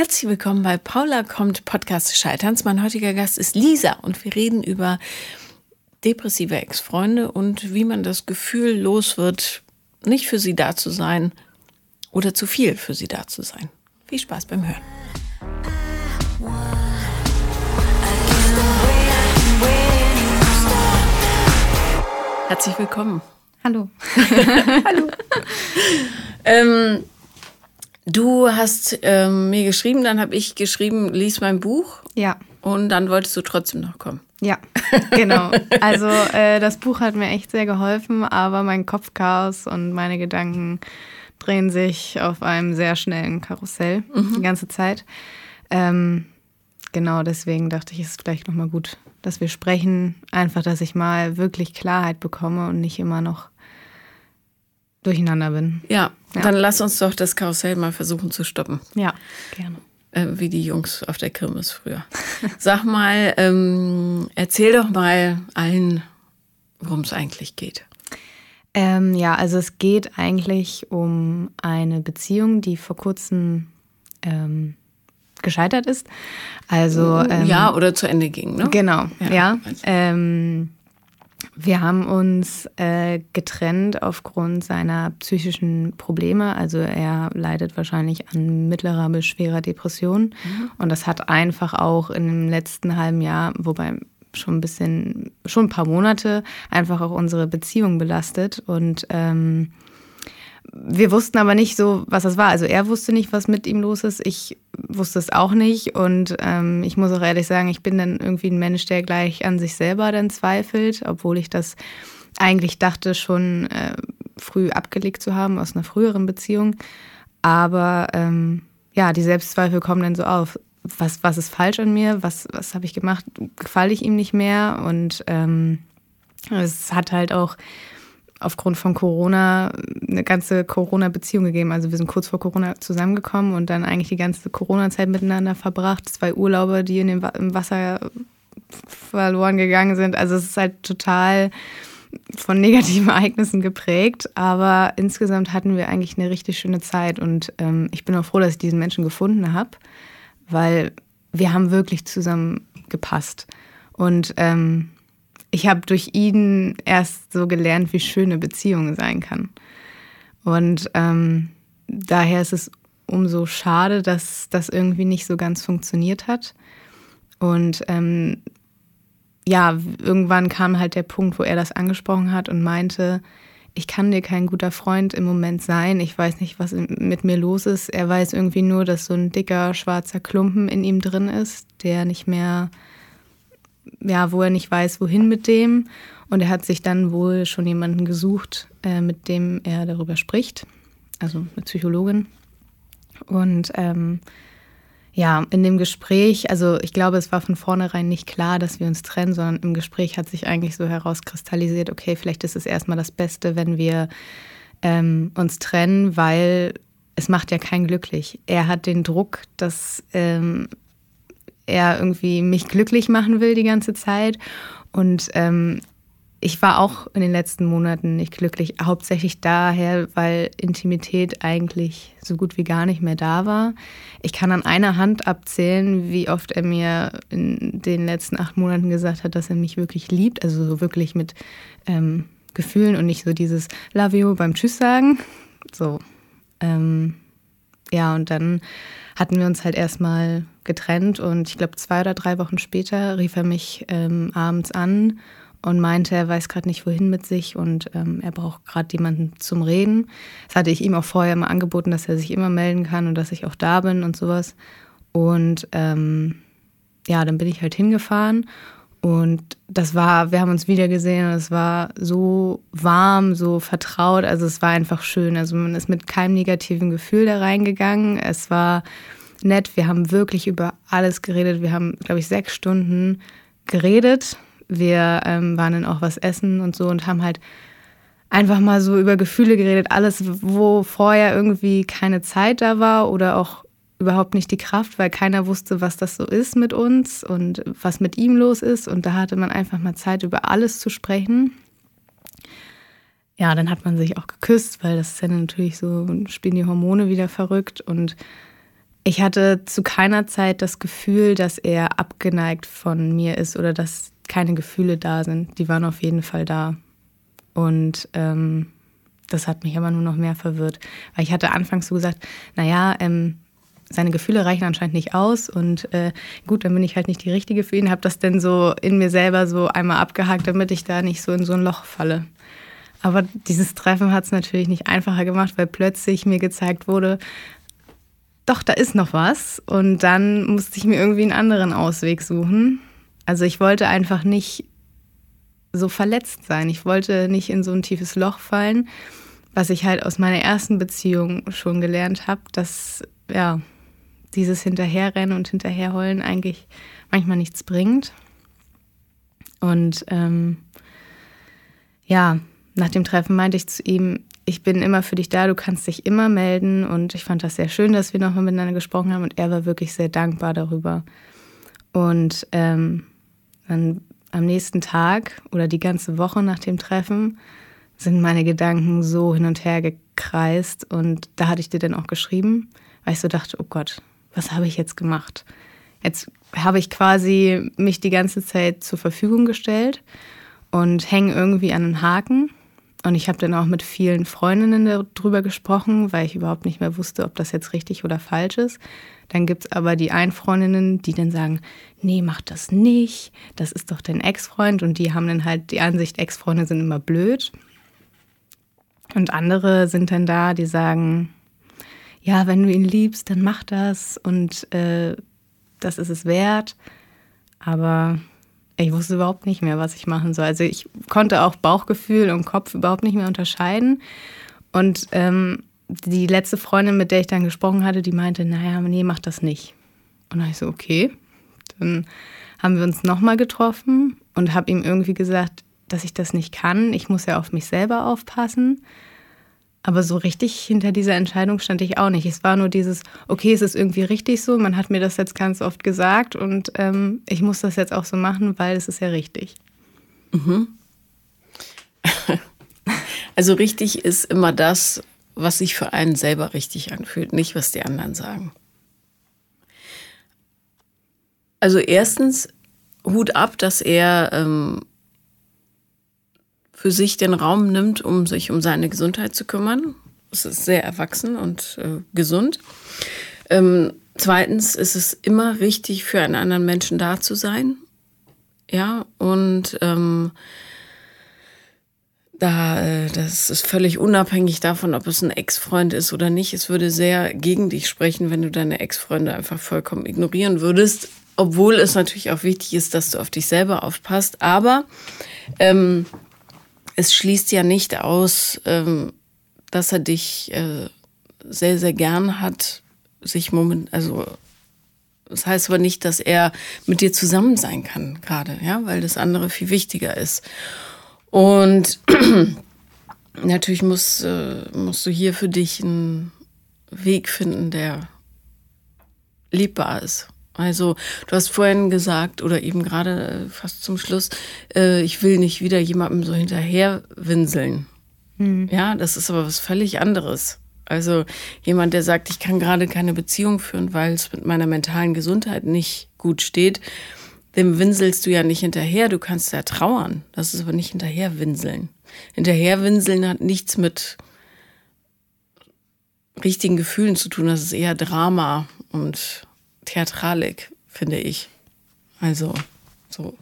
Herzlich willkommen bei Paula kommt Podcast Scheiterns. Mein heutiger Gast ist Lisa und wir reden über depressive Ex-Freunde und wie man das Gefühl los wird, nicht für sie da zu sein oder zu viel für sie da zu sein. Viel Spaß beim Hören. Herzlich willkommen. Hallo. Hallo. ähm, du hast ähm, mir geschrieben, dann habe ich geschrieben, lies mein Buch. Ja. Und dann wolltest du trotzdem noch kommen. Ja, genau. Also äh, das Buch hat mir echt sehr geholfen, aber mein Kopfchaos und meine Gedanken drehen sich auf einem sehr schnellen Karussell mhm. die ganze Zeit. Ähm, genau deswegen dachte ich, es ist vielleicht nochmal gut, dass wir sprechen. Einfach, dass ich mal wirklich Klarheit bekomme und nicht immer noch durcheinander bin. Ja, ja. dann lass uns doch das Karussell mal versuchen zu stoppen. Ja, gerne. Äh, wie die Jungs auf der Kirmes früher. Sag mal, ähm, erzähl doch mal allen, worum es eigentlich geht. Ähm, ja, also es geht eigentlich um eine Beziehung, die vor kurzem ähm, gescheitert ist. Also ähm, ja, oder zu Ende ging, ne? Genau, ja. ja. Ähm, wir haben uns äh, getrennt aufgrund seiner psychischen Probleme. Also er leidet wahrscheinlich an mittlerer bis schwerer Depression. Mhm. Und das hat einfach auch in dem letzten halben Jahr, wobei schon ein bisschen, schon ein paar Monate, einfach auch unsere Beziehung belastet. Und ähm, wir wussten aber nicht so, was das war. Also er wusste nicht, was mit ihm los ist. Ich wusste es auch nicht. Und ähm, ich muss auch ehrlich sagen, ich bin dann irgendwie ein Mensch, der gleich an sich selber dann zweifelt, obwohl ich das eigentlich dachte, schon äh, früh abgelegt zu haben aus einer früheren Beziehung. Aber ähm, ja, die Selbstzweifel kommen dann so auf. Was, was ist falsch an mir? Was, was habe ich gemacht? Gefalle ich ihm nicht mehr? Und ähm, es hat halt auch aufgrund von Corona eine ganze Corona-Beziehung gegeben. Also wir sind kurz vor Corona zusammengekommen und dann eigentlich die ganze Corona-Zeit miteinander verbracht. Zwei Urlaube, die in dem im Wasser verloren gegangen sind. Also es ist halt total von negativen Ereignissen geprägt, aber insgesamt hatten wir eigentlich eine richtig schöne Zeit und ähm, ich bin auch froh, dass ich diesen Menschen gefunden habe, weil wir haben wirklich zusammen gepasst und ähm, ich habe durch ihn erst so gelernt, wie schön eine Beziehung sein kann. Und ähm, daher ist es umso schade, dass das irgendwie nicht so ganz funktioniert hat. Und ähm, ja, irgendwann kam halt der Punkt, wo er das angesprochen hat und meinte, ich kann dir kein guter Freund im Moment sein. Ich weiß nicht, was mit mir los ist. Er weiß irgendwie nur, dass so ein dicker schwarzer Klumpen in ihm drin ist, der nicht mehr ja, wo er nicht weiß, wohin mit dem. Und er hat sich dann wohl schon jemanden gesucht, äh, mit dem er darüber spricht, also eine Psychologin. Und ähm, ja, in dem Gespräch, also ich glaube, es war von vornherein nicht klar, dass wir uns trennen, sondern im Gespräch hat sich eigentlich so herauskristallisiert, okay, vielleicht ist es erstmal das Beste, wenn wir ähm, uns trennen, weil es macht ja keinen glücklich. Er hat den Druck, dass ähm, er irgendwie mich glücklich machen will die ganze Zeit. Und ähm, ich war auch in den letzten Monaten nicht glücklich, hauptsächlich daher, weil Intimität eigentlich so gut wie gar nicht mehr da war. Ich kann an einer Hand abzählen, wie oft er mir in den letzten acht Monaten gesagt hat, dass er mich wirklich liebt, also so wirklich mit ähm, Gefühlen und nicht so dieses Love you beim Tschüss sagen. So. Ähm, ja, und dann hatten wir uns halt erstmal getrennt und ich glaube zwei oder drei Wochen später rief er mich ähm, abends an und meinte, er weiß gerade nicht wohin mit sich und ähm, er braucht gerade jemanden zum Reden. Das hatte ich ihm auch vorher mal angeboten, dass er sich immer melden kann und dass ich auch da bin und sowas. Und ähm, ja, dann bin ich halt hingefahren und das war, wir haben uns wieder gesehen und es war so warm, so vertraut. Also es war einfach schön. Also man ist mit keinem negativen Gefühl da reingegangen. Es war nett. Wir haben wirklich über alles geredet. Wir haben, glaube ich, sechs Stunden geredet. Wir ähm, waren dann auch was essen und so und haben halt einfach mal so über Gefühle geredet. Alles, wo vorher irgendwie keine Zeit da war oder auch überhaupt nicht die Kraft, weil keiner wusste, was das so ist mit uns und was mit ihm los ist. Und da hatte man einfach mal Zeit, über alles zu sprechen. Ja, dann hat man sich auch geküsst, weil das ist ja natürlich so, spielen die Hormone wieder verrückt. Und ich hatte zu keiner Zeit das Gefühl, dass er abgeneigt von mir ist oder dass keine Gefühle da sind. Die waren auf jeden Fall da. Und ähm, das hat mich aber nur noch mehr verwirrt. Weil ich hatte anfangs so gesagt, naja, ähm, seine Gefühle reichen anscheinend nicht aus und äh, gut, dann bin ich halt nicht die Richtige für ihn, habe das denn so in mir selber so einmal abgehakt, damit ich da nicht so in so ein Loch falle. Aber dieses Treffen hat es natürlich nicht einfacher gemacht, weil plötzlich mir gezeigt wurde, doch, da ist noch was. Und dann musste ich mir irgendwie einen anderen Ausweg suchen. Also ich wollte einfach nicht so verletzt sein. Ich wollte nicht in so ein tiefes Loch fallen, was ich halt aus meiner ersten Beziehung schon gelernt habe, dass ja dieses Hinterherrennen und Hinterherheulen eigentlich manchmal nichts bringt. Und ähm, ja, nach dem Treffen meinte ich zu ihm, ich bin immer für dich da, du kannst dich immer melden. Und ich fand das sehr schön, dass wir nochmal miteinander gesprochen haben. Und er war wirklich sehr dankbar darüber. Und ähm, dann am nächsten Tag oder die ganze Woche nach dem Treffen sind meine Gedanken so hin und her gekreist. Und da hatte ich dir dann auch geschrieben, weil ich so dachte, oh Gott, was habe ich jetzt gemacht? Jetzt habe ich quasi mich die ganze Zeit zur Verfügung gestellt und hänge irgendwie an einen Haken. Und ich habe dann auch mit vielen Freundinnen darüber gesprochen, weil ich überhaupt nicht mehr wusste, ob das jetzt richtig oder falsch ist. Dann gibt es aber die einen Freundinnen, die dann sagen, nee, mach das nicht, das ist doch dein Ex-Freund. Und die haben dann halt die Ansicht, Ex-Freunde sind immer blöd. Und andere sind dann da, die sagen, ja, wenn du ihn liebst, dann mach das und äh, das ist es wert. Aber ich wusste überhaupt nicht mehr, was ich machen soll. Also ich konnte auch Bauchgefühl und Kopf überhaupt nicht mehr unterscheiden. Und ähm, die letzte Freundin, mit der ich dann gesprochen hatte, die meinte, naja, nee, mach das nicht. Und dann ich so, okay. Dann haben wir uns nochmal getroffen und habe ihm irgendwie gesagt, dass ich das nicht kann. Ich muss ja auf mich selber aufpassen. Aber so richtig hinter dieser Entscheidung stand ich auch nicht. Es war nur dieses, okay, es ist irgendwie richtig so, man hat mir das jetzt ganz oft gesagt und ähm, ich muss das jetzt auch so machen, weil es ist ja richtig. Mhm. Also richtig ist immer das, was sich für einen selber richtig anfühlt, nicht was die anderen sagen. Also erstens, Hut ab, dass er ähm, für sich den Raum nimmt, um sich um seine Gesundheit zu kümmern. Das ist sehr erwachsen und äh, gesund. Ähm, zweitens ist es immer richtig, für einen anderen Menschen da zu sein. Ja, und ähm, da, äh, das ist völlig unabhängig davon, ob es ein Ex-Freund ist oder nicht. Es würde sehr gegen dich sprechen, wenn du deine Ex-Freunde einfach vollkommen ignorieren würdest. Obwohl es natürlich auch wichtig ist, dass du auf dich selber aufpasst. Aber ähm, es schließt ja nicht aus, ähm, dass er dich äh, sehr, sehr gern hat, sich moment, also das heißt aber nicht, dass er mit dir zusammen sein kann, gerade, ja, weil das andere viel wichtiger ist. Und natürlich muss, äh, musst du hier für dich einen Weg finden, der liebbar ist. Also du hast vorhin gesagt oder eben gerade äh, fast zum Schluss, äh, ich will nicht wieder jemandem so hinterher winseln. Mhm. Ja, das ist aber was völlig anderes. Also jemand, der sagt, ich kann gerade keine Beziehung führen, weil es mit meiner mentalen Gesundheit nicht gut steht, dem winselst du ja nicht hinterher, du kannst ja trauern. Das ist aber nicht hinterher winseln. Hinterher winseln hat nichts mit richtigen Gefühlen zu tun, das ist eher Drama und Theatralik, finde ich. Also so.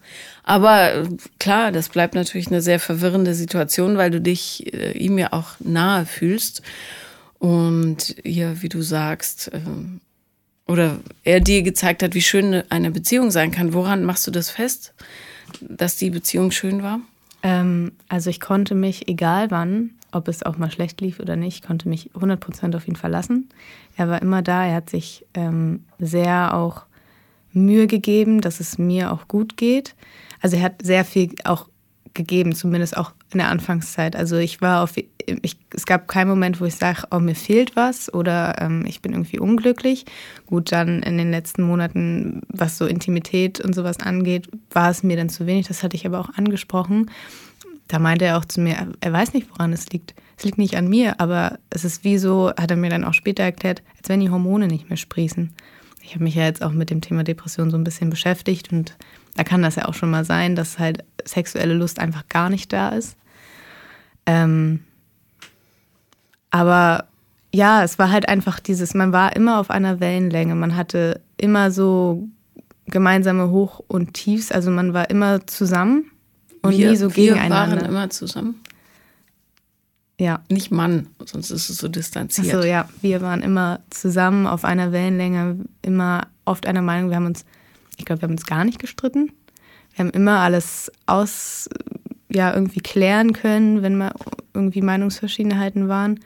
Aber klar, das bleibt natürlich eine sehr verwirrende Situation, weil du dich äh, ihm ja auch nahe fühlst. Und ihr, wie du sagst, äh, oder er dir gezeigt hat, wie schön eine Beziehung sein kann. Woran machst du das fest, dass die Beziehung schön war? Ähm, also ich konnte mich, egal wann, ob es auch mal schlecht lief oder nicht, konnte mich 100% auf ihn verlassen. Er war immer da, er hat sich ähm, sehr auch Mühe gegeben, dass es mir auch gut geht. Also er hat sehr viel auch gegeben, zumindest auch in der Anfangszeit. Also ich war auf, ich, es gab keinen Moment, wo ich sage, oh, mir fehlt was oder ähm, ich bin irgendwie unglücklich. Gut, dann in den letzten Monaten, was so Intimität und sowas angeht, war es mir dann zu wenig. Das hatte ich aber auch angesprochen. Da meinte er auch zu mir, er weiß nicht, woran es liegt. es liegt nicht an mir, aber es ist wie so, hat er mir dann auch später erklärt, als wenn die Hormone nicht mehr sprießen. Ich habe mich ja jetzt auch mit dem Thema Depression so ein bisschen beschäftigt und da kann das ja auch schon mal sein, dass halt sexuelle Lust einfach gar nicht da ist. Ähm, aber ja, es war halt einfach dieses, man war immer auf einer Wellenlänge, man hatte immer so gemeinsame Hoch- und Tiefs, also man war immer zusammen und wir, nie so gegeneinander. Wir waren immer zusammen. Ja. Nicht Mann, sonst ist es so distanziert. Achso, ja. Wir waren immer zusammen auf einer Wellenlänge, immer oft einer Meinung. Wir haben uns, ich glaube, wir haben uns gar nicht gestritten. Wir haben immer alles aus, ja, irgendwie klären können, wenn mal irgendwie Meinungsverschiedenheiten waren.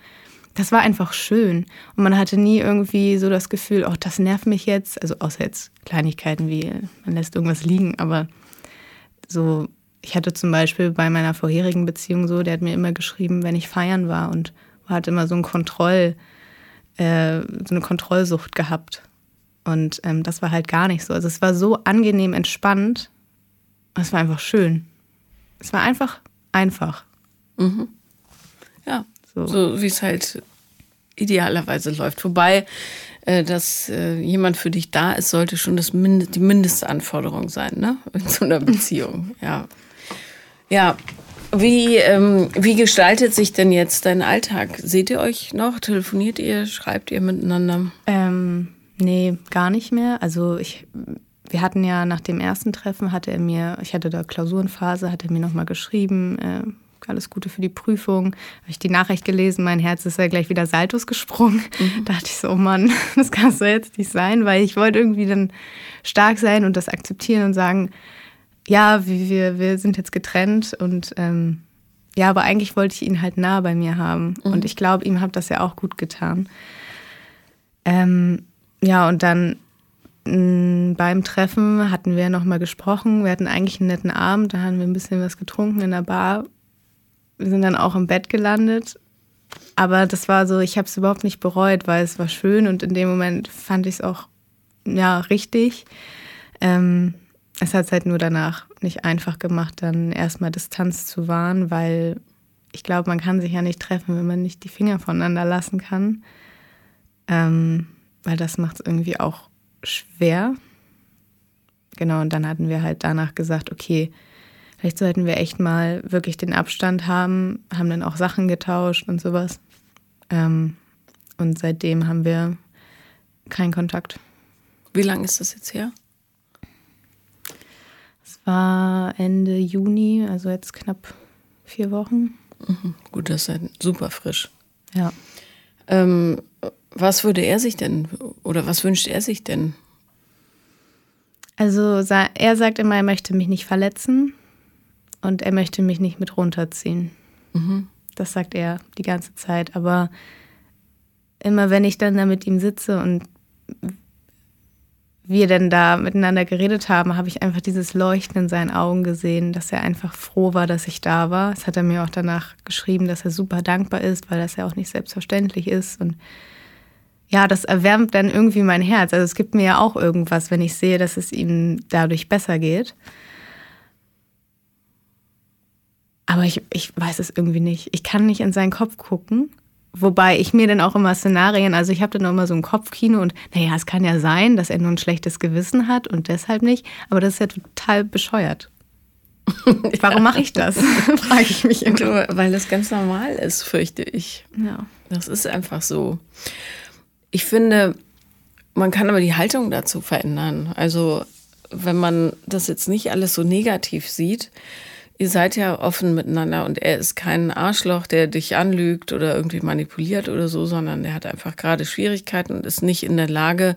Das war einfach schön. Und man hatte nie irgendwie so das Gefühl, oh, das nervt mich jetzt. Also außer jetzt Kleinigkeiten wie, man lässt irgendwas liegen, aber so ich hatte zum Beispiel bei meiner vorherigen Beziehung so, der hat mir immer geschrieben, wenn ich feiern war und hat immer so ein Kontroll, äh, so eine Kontrollsucht gehabt. Und ähm, das war halt gar nicht so. Also es war so angenehm entspannt. Es war einfach schön. Es war einfach einfach. Mhm. Ja, so, so wie es halt idealerweise läuft. Wobei, äh, dass äh, jemand für dich da ist, sollte schon das Mind die Mindestanforderung sein, ne? In so einer Beziehung, ja. Ja, wie, ähm, wie gestaltet sich denn jetzt dein Alltag? Seht ihr euch noch? Telefoniert ihr? Schreibt ihr miteinander? Ähm, nee, gar nicht mehr. Also ich, wir hatten ja nach dem ersten Treffen, hatte er mir, ich hatte da Klausurenphase, hat er mir nochmal geschrieben, äh, alles Gute für die Prüfung. Habe ich die Nachricht gelesen, mein Herz ist ja gleich wieder Saltos gesprungen. Mhm. Da dachte ich so, oh Mann, das kann so jetzt nicht sein, weil ich wollte irgendwie dann stark sein und das akzeptieren und sagen, ja, wir, wir sind jetzt getrennt und ähm, ja, aber eigentlich wollte ich ihn halt nah bei mir haben. Mhm. Und ich glaube, ihm hat das ja auch gut getan. Ähm, ja, und dann mh, mm, beim Treffen hatten wir nochmal gesprochen. Wir hatten eigentlich einen netten Abend, da haben wir ein bisschen was getrunken in der Bar. Wir sind dann auch im Bett gelandet. Aber das war so, ich habe es überhaupt nicht bereut, weil es war schön und in dem Moment fand ich es auch ja richtig. Ähm, es hat es halt nur danach nicht einfach gemacht, dann erstmal Distanz zu wahren, weil ich glaube, man kann sich ja nicht treffen, wenn man nicht die Finger voneinander lassen kann. Ähm, weil das macht es irgendwie auch schwer. Genau, und dann hatten wir halt danach gesagt, okay, vielleicht sollten wir echt mal wirklich den Abstand haben, haben dann auch Sachen getauscht und sowas. Ähm, und seitdem haben wir keinen Kontakt. Wie lange ist das jetzt her? War Ende Juni, also jetzt knapp vier Wochen. Mhm. Gut, das ist ja super frisch. Ja. Ähm, was würde er sich denn oder was wünscht er sich denn? Also er sagt immer, er möchte mich nicht verletzen und er möchte mich nicht mit runterziehen. Mhm. Das sagt er die ganze Zeit. Aber immer wenn ich dann da mit ihm sitze und wir denn da miteinander geredet haben, habe ich einfach dieses Leuchten in seinen Augen gesehen, dass er einfach froh war, dass ich da war. Das hat er mir auch danach geschrieben, dass er super dankbar ist, weil das ja auch nicht selbstverständlich ist. Und ja, das erwärmt dann irgendwie mein Herz. Also es gibt mir ja auch irgendwas, wenn ich sehe, dass es ihm dadurch besser geht. Aber ich, ich weiß es irgendwie nicht. Ich kann nicht in seinen Kopf gucken Wobei ich mir dann auch immer Szenarien, also ich habe dann auch immer so ein Kopfkino und naja, es kann ja sein, dass er nur ein schlechtes Gewissen hat und deshalb nicht, aber das ist ja total bescheuert. Warum mache ich das? Frage ich mich immer. Weil das ganz normal ist, fürchte ich. Ja. Das ist einfach so. Ich finde, man kann aber die Haltung dazu verändern. Also, wenn man das jetzt nicht alles so negativ sieht, ihr seid ja offen miteinander und er ist kein Arschloch, der dich anlügt oder irgendwie manipuliert oder so, sondern er hat einfach gerade Schwierigkeiten und ist nicht in der Lage,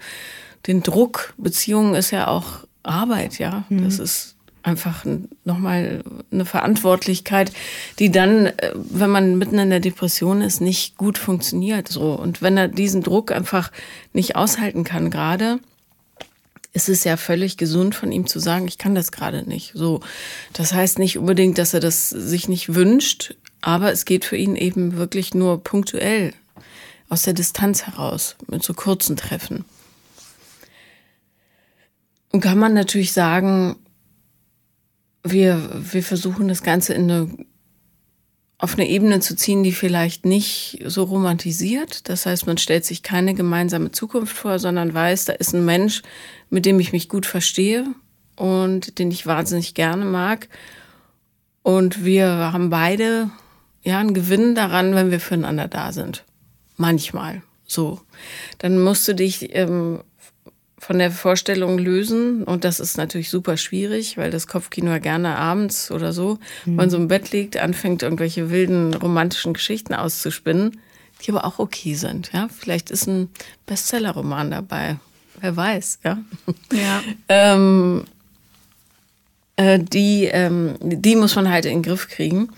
den Druck, Beziehungen ist ja auch Arbeit, ja. Mhm. Das ist einfach nochmal eine Verantwortlichkeit, die dann, äh, wenn man mitten in der Depression ist, nicht gut funktioniert. So. Und wenn er diesen Druck einfach nicht aushalten kann, gerade, ist es ja völlig gesund von ihm zu sagen, ich kann das gerade nicht. So, das heißt nicht unbedingt, dass er das sich nicht wünscht, aber es geht für ihn eben wirklich nur punktuell aus der Distanz heraus mit so kurzen Treffen. Und kann man natürlich sagen, wir, wir versuchen das Ganze in eine auf eine Ebene zu ziehen, die vielleicht nicht so romantisiert. Das heißt, man stellt sich keine gemeinsame Zukunft vor, sondern weiß, da ist ein Mensch, mit dem ich mich gut verstehe und den ich wahnsinnig gerne mag. Und wir haben beide ja einen Gewinn daran, wenn wir füreinander da sind. Manchmal so. Dann musst du dich ähm, von der Vorstellung lösen. Und das ist natürlich super schwierig, weil das Kopfkino ja gerne abends oder so, mhm. wenn man so im Bett liegt, anfängt, irgendwelche wilden romantischen Geschichten auszuspinnen, die aber auch okay sind. Ja, vielleicht ist ein Bestseller-Roman dabei. Wer weiß, ja. Ja. ähm, äh, die, ähm, die muss man halt in den Griff kriegen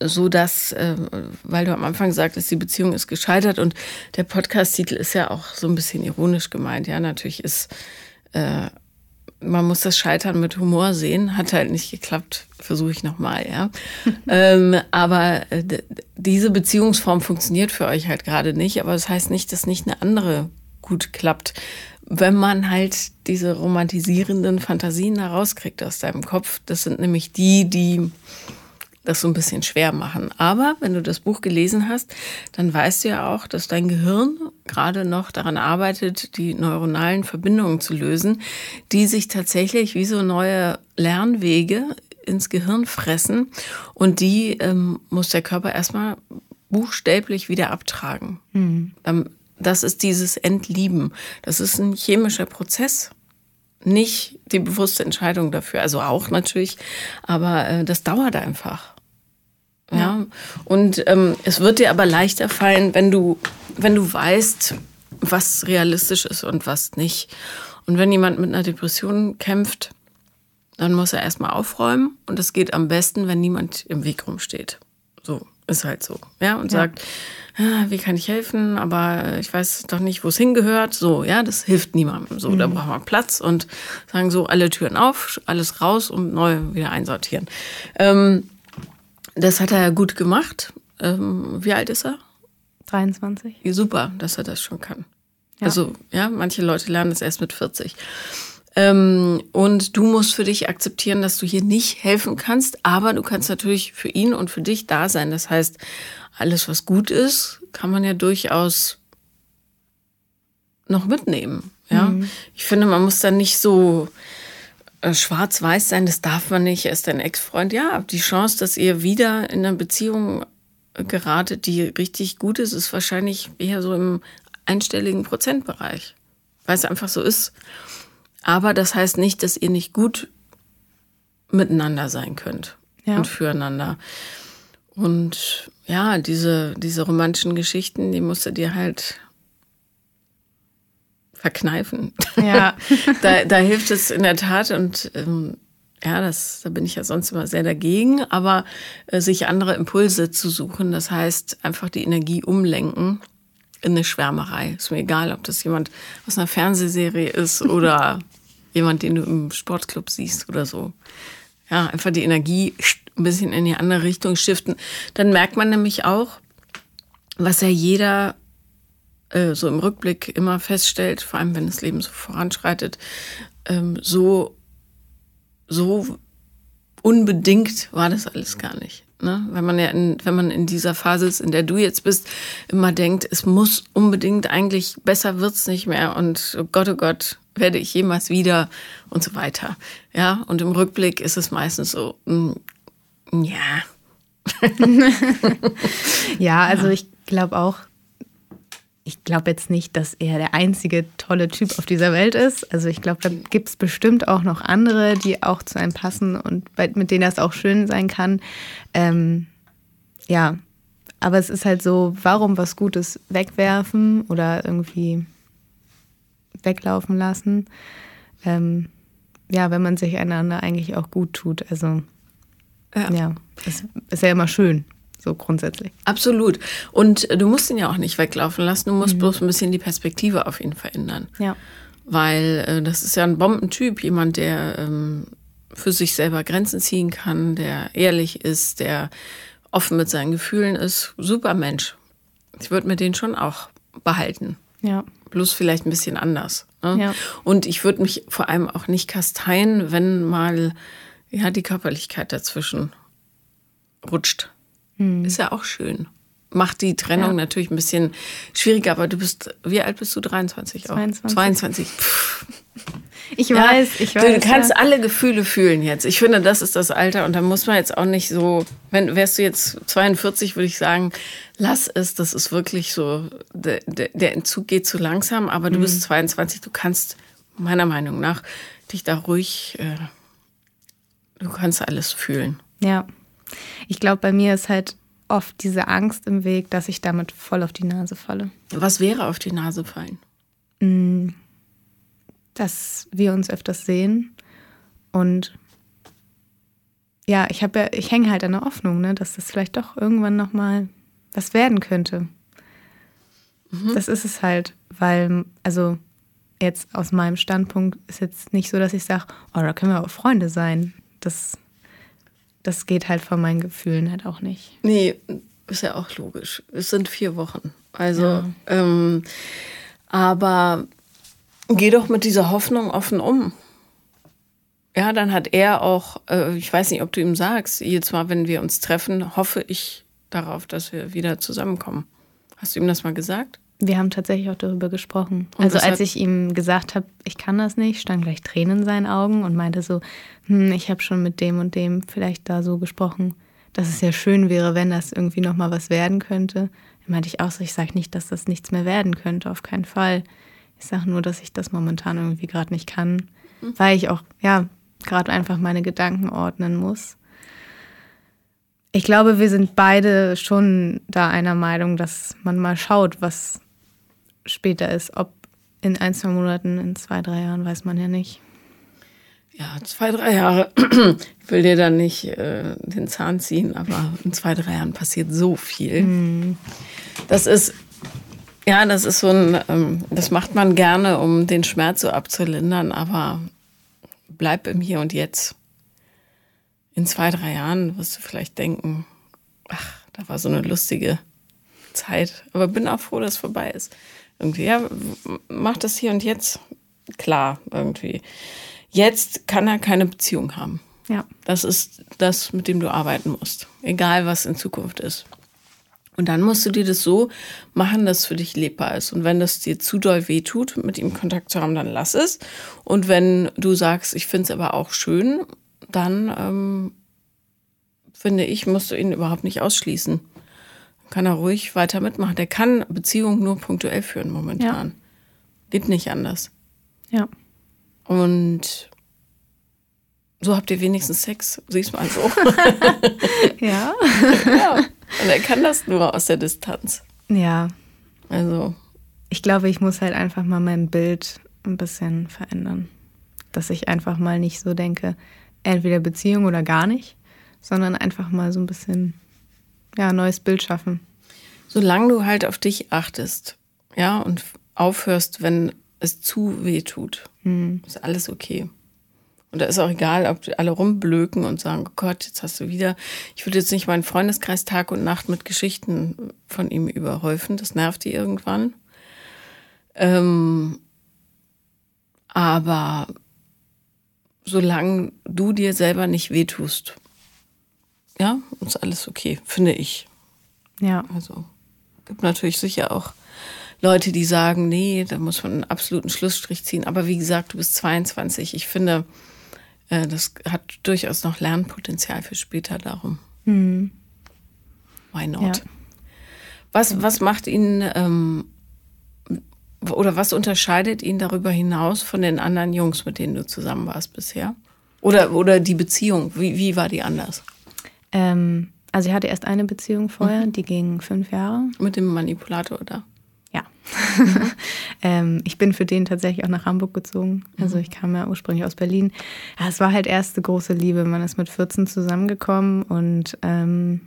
so dass, äh, weil du am Anfang sagtest, die Beziehung ist gescheitert und der Podcast-Titel ist ja auch so ein bisschen ironisch gemeint. Ja, natürlich ist, äh, man muss das Scheitern mit Humor sehen. Hat halt nicht geklappt, versuche ich nochmal, ja. ähm, aber äh, diese Beziehungsform funktioniert für euch halt gerade nicht, aber das heißt nicht, dass nicht eine andere gut klappt. Wenn man halt diese romantisierenden Fantasien da rauskriegt aus deinem Kopf, das sind nämlich die, die das so ein bisschen schwer machen. Aber wenn du das Buch gelesen hast, dann weißt du ja auch, dass dein Gehirn gerade noch daran arbeitet, die neuronalen Verbindungen zu lösen, die sich tatsächlich wie so neue Lernwege ins Gehirn fressen und die ähm, muss der Körper erstmal buchstäblich wieder abtragen. Mhm. Das ist dieses Entlieben. Das ist ein chemischer Prozess nicht die bewusste Entscheidung dafür. Also auch natürlich, aber äh, das dauert einfach. Ja. ja. Und ähm, es wird dir aber leichter fallen, wenn du, wenn du weißt, was realistisch ist und was nicht. Und wenn jemand mit einer Depression kämpft, dann muss er erstmal aufräumen. Und das geht am besten, wenn niemand im Weg rumsteht. So, ist halt so. Ja, und ja. sagt, ah, wie kann ich helfen, aber ich weiß doch nicht, wo es hingehört. So, ja, das hilft niemandem. So, mhm. da braucht man Platz und sagen so, alle Türen auf, alles raus und neu wieder einsortieren. Ähm, das hat er ja gut gemacht. Ähm, wie alt ist er? 23. Super, dass er das schon kann. Ja. Also, ja, manche Leute lernen das erst mit 40. Ähm, und du musst für dich akzeptieren, dass du hier nicht helfen kannst, aber du kannst natürlich für ihn und für dich da sein. Das heißt, alles, was gut ist, kann man ja durchaus noch mitnehmen. Ja, mhm. ich finde, man muss da nicht so schwarz-weiß sein, das darf man nicht, er ist dein Ex-Freund. Ja, die Chance, dass ihr wieder in einer Beziehung geratet, die richtig gut ist, ist wahrscheinlich eher so im einstelligen Prozentbereich, weil es einfach so ist. Aber das heißt nicht, dass ihr nicht gut miteinander sein könnt ja. und füreinander. Und ja, diese, diese romantischen Geschichten, die musst du dir halt verkneifen. Ja. da, da hilft es in der Tat und ähm, ja, das, da bin ich ja sonst immer sehr dagegen, aber äh, sich andere Impulse zu suchen, das heißt einfach die Energie umlenken in eine Schwärmerei. Ist mir egal, ob das jemand aus einer Fernsehserie ist oder jemand, den du im Sportclub siehst oder so. Ja, einfach die Energie ein bisschen in die andere Richtung shiften. Dann merkt man nämlich auch, was ja jeder äh, so im Rückblick immer feststellt, vor allem wenn das Leben so voranschreitet, ähm, so, so unbedingt war das alles gar nicht. Ne? Wenn man ja in, wenn man in dieser Phase ist, in der du jetzt bist, immer denkt, es muss unbedingt eigentlich, besser wird's nicht mehr und oh Gott, oh Gott, werde ich jemals wieder und so weiter. Ja, und im Rückblick ist es meistens so, mh, mm, ja. ja, also ich glaube auch, ich glaube jetzt nicht, dass er der einzige tolle Typ auf dieser Welt ist. Also ich glaube, da gibt es bestimmt auch noch andere, die auch zu einem passen und bei, mit denen das auch schön sein kann. Ähm, ja, aber es ist halt so, warum was Gutes wegwerfen oder irgendwie weglaufen lassen? Ähm, ja, wenn man sich einander eigentlich auch gut tut. Also ja, ja es ist ja immer schön. So grundsätzlich. Absolut. Und du musst ihn ja auch nicht weglaufen lassen. Du musst mhm. bloß ein bisschen die Perspektive auf ihn verändern. Ja. Weil äh, das ist ja ein Bombentyp, jemand, der ähm, für sich selber Grenzen ziehen kann, der ehrlich ist, der offen mit seinen Gefühlen ist. Super Mensch. Ich würde mir den schon auch behalten. Ja. Bloß vielleicht ein bisschen anders. Ne? Ja. Und ich würde mich vor allem auch nicht kasteien, wenn mal ja die Körperlichkeit dazwischen rutscht. Hm. Ist ja auch schön. Macht die Trennung ja. natürlich ein bisschen schwieriger, aber du bist, wie alt bist du? 23 22. auch? 22. Pff. Ich ja, weiß, ich weiß. Du kannst ja. alle Gefühle fühlen jetzt. Ich finde, das ist das Alter und da muss man jetzt auch nicht so, wenn wärst du jetzt 42, würde ich sagen, lass es, das ist wirklich so, der, der Entzug geht zu langsam, aber du mhm. bist 22, du kannst meiner Meinung nach dich da ruhig, äh, du kannst alles fühlen. Ja. Ich glaube, bei mir ist halt oft diese Angst im Weg, dass ich damit voll auf die Nase falle. Was wäre auf die Nase fallen? Mhm dass wir uns öfters sehen. Und ja, ich habe ja, ich hänge halt an der Hoffnung, ne, dass das vielleicht doch irgendwann nochmal was werden könnte. Mhm. Das ist es halt, weil, also jetzt aus meinem Standpunkt ist jetzt nicht so, dass ich sage, oh, da können wir auch Freunde sein. Das, das geht halt von meinen Gefühlen halt auch nicht. Nee, ist ja auch logisch. Es sind vier Wochen. Also, ja. ähm, aber Geh doch mit dieser Hoffnung offen um. Ja, dann hat er auch, äh, ich weiß nicht, ob du ihm sagst, jedes Mal, wenn wir uns treffen, hoffe ich darauf, dass wir wieder zusammenkommen. Hast du ihm das mal gesagt? Wir haben tatsächlich auch darüber gesprochen. Und also als ich ihm gesagt habe, ich kann das nicht, stand gleich Tränen in seinen Augen und meinte so, hm, ich habe schon mit dem und dem vielleicht da so gesprochen, dass es ja schön wäre, wenn das irgendwie nochmal was werden könnte. Da meinte ich auch so, ich sage nicht, dass das nichts mehr werden könnte, auf keinen Fall. Ich sage nur, dass ich das momentan irgendwie gerade nicht kann, mhm. weil ich auch, ja, gerade einfach meine Gedanken ordnen muss. Ich glaube, wir sind beide schon da einer Meinung, dass man mal schaut, was später ist. Ob in ein, zwei Monaten, in zwei, drei Jahren, weiß man ja nicht. Ja, zwei, drei Jahre. Ich will dir da nicht äh, den Zahn ziehen, aber in zwei, drei Jahren passiert so viel. Mhm. Das ist ja, das ist so ein, ähm, das macht man gerne, um den Schmerz so abzulindern, aber bleib im Hier und Jetzt. In zwei, drei Jahren wirst du vielleicht denken, ach, da war so eine lustige Zeit. Aber bin auch froh, dass es vorbei ist. Irgendwie, ja, mach das hier und jetzt klar, irgendwie. Jetzt kann er keine Beziehung haben. Ja. Das ist das, mit dem du arbeiten musst. Egal, was in Zukunft ist. Und dann musst du dir das so machen, dass es für dich lebbar ist. Und wenn das dir zu doll wehtut, mit ihm Kontakt zu haben, dann lass es. Und wenn du sagst, ich finde es aber auch schön, dann ähm, finde ich, musst du ihn überhaupt nicht ausschließen. Kann er ruhig weiter mitmachen. Der kann Beziehungen nur punktuell führen momentan. Ja. Geht nicht anders. Ja. Und so habt ihr wenigstens Sex, siehst mal so. ja. ja. Und er kann das nur aus der Distanz. Ja. Also. Ich glaube, ich muss halt einfach mal mein Bild ein bisschen verändern. Dass ich einfach mal nicht so denke, entweder Beziehung oder gar nicht, sondern einfach mal so ein bisschen, ja, neues Bild schaffen. Solange du halt auf dich achtest, ja, und aufhörst, wenn es zu weh tut, hm. ist alles okay. Und da ist auch egal, ob alle rumblöken und sagen, oh Gott, jetzt hast du wieder. Ich würde jetzt nicht meinen Freundeskreis Tag und Nacht mit Geschichten von ihm überhäufen. Das nervt die irgendwann. Ähm, aber solange du dir selber nicht wehtust, ja, ist alles okay, finde ich. Ja. Also gibt natürlich sicher auch Leute, die sagen, nee, da muss man einen absoluten Schlussstrich ziehen. Aber wie gesagt, du bist 22. Ich finde, äh, das hat durchaus noch Lernpotenzial für später darum. Mhm. Why not? Ja. Was, was macht ihn ähm, oder was unterscheidet ihn darüber hinaus von den anderen Jungs, mit denen du zusammen warst bisher? Oder, oder die Beziehung, wie, wie war die anders? Ähm, also ich hatte erst eine Beziehung vorher, mhm. die ging fünf Jahre. Mit dem Manipulator, oder? Ja. ähm, ich bin für den tatsächlich auch nach Hamburg gezogen. Also mhm. ich kam ja ursprünglich aus Berlin. Ja, es war halt erste große Liebe. Man ist mit 14 zusammengekommen und ähm,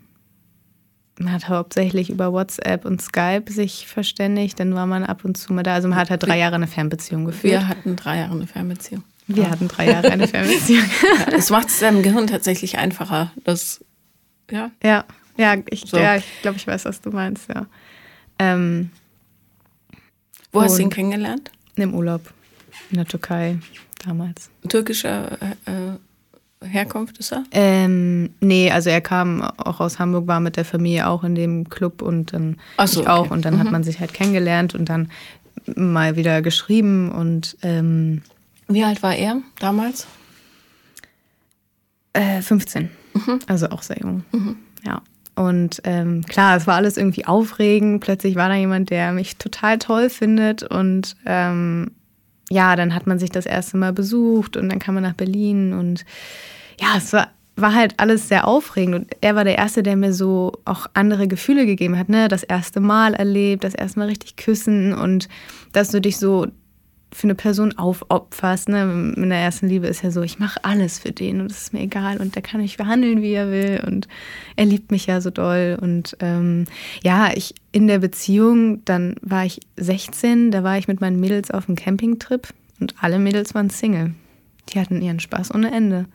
man hat hauptsächlich über WhatsApp und Skype sich verständigt. Dann war man ab und zu mal da. Also man hat halt drei Jahre eine Fernbeziehung geführt. Wir hatten drei Jahre eine Fernbeziehung. Wir ja. hatten drei Jahre eine Fernbeziehung. Es macht es deinem Gehirn tatsächlich einfacher. Das, ja. Ja, ja, ich, so. ja, ich glaube, ich weiß, was du meinst, ja. Ähm, wo hast du ihn kennengelernt? Im Urlaub in der Türkei damals. Türkischer äh, äh Herkunft ist er? Ähm, nee, also er kam auch aus Hamburg, war mit der Familie auch in dem Club und dann so, ich auch. okay. Und dann hat man sich halt kennengelernt und dann mal wieder geschrieben und ähm, Wie alt war er damals? Äh, 15. Also auch sehr jung. Ja. Und ähm, klar, es war alles irgendwie aufregend. Plötzlich war da jemand, der mich total toll findet. Und ähm, ja, dann hat man sich das erste Mal besucht und dann kam man nach Berlin. Und ja, es war, war halt alles sehr aufregend. Und er war der Erste, der mir so auch andere Gefühle gegeben hat. Ne? Das erste Mal erlebt, das erste Mal richtig küssen und dass du dich so für eine Person aufopferst. Ne? In der ersten Liebe ist ja so, ich mache alles für den und es ist mir egal und der kann mich behandeln, wie er will und er liebt mich ja so doll. Und ähm, ja, ich in der Beziehung, dann war ich 16, da war ich mit meinen Mädels auf einem Campingtrip und alle Mädels waren Single. Die hatten ihren Spaß ohne Ende.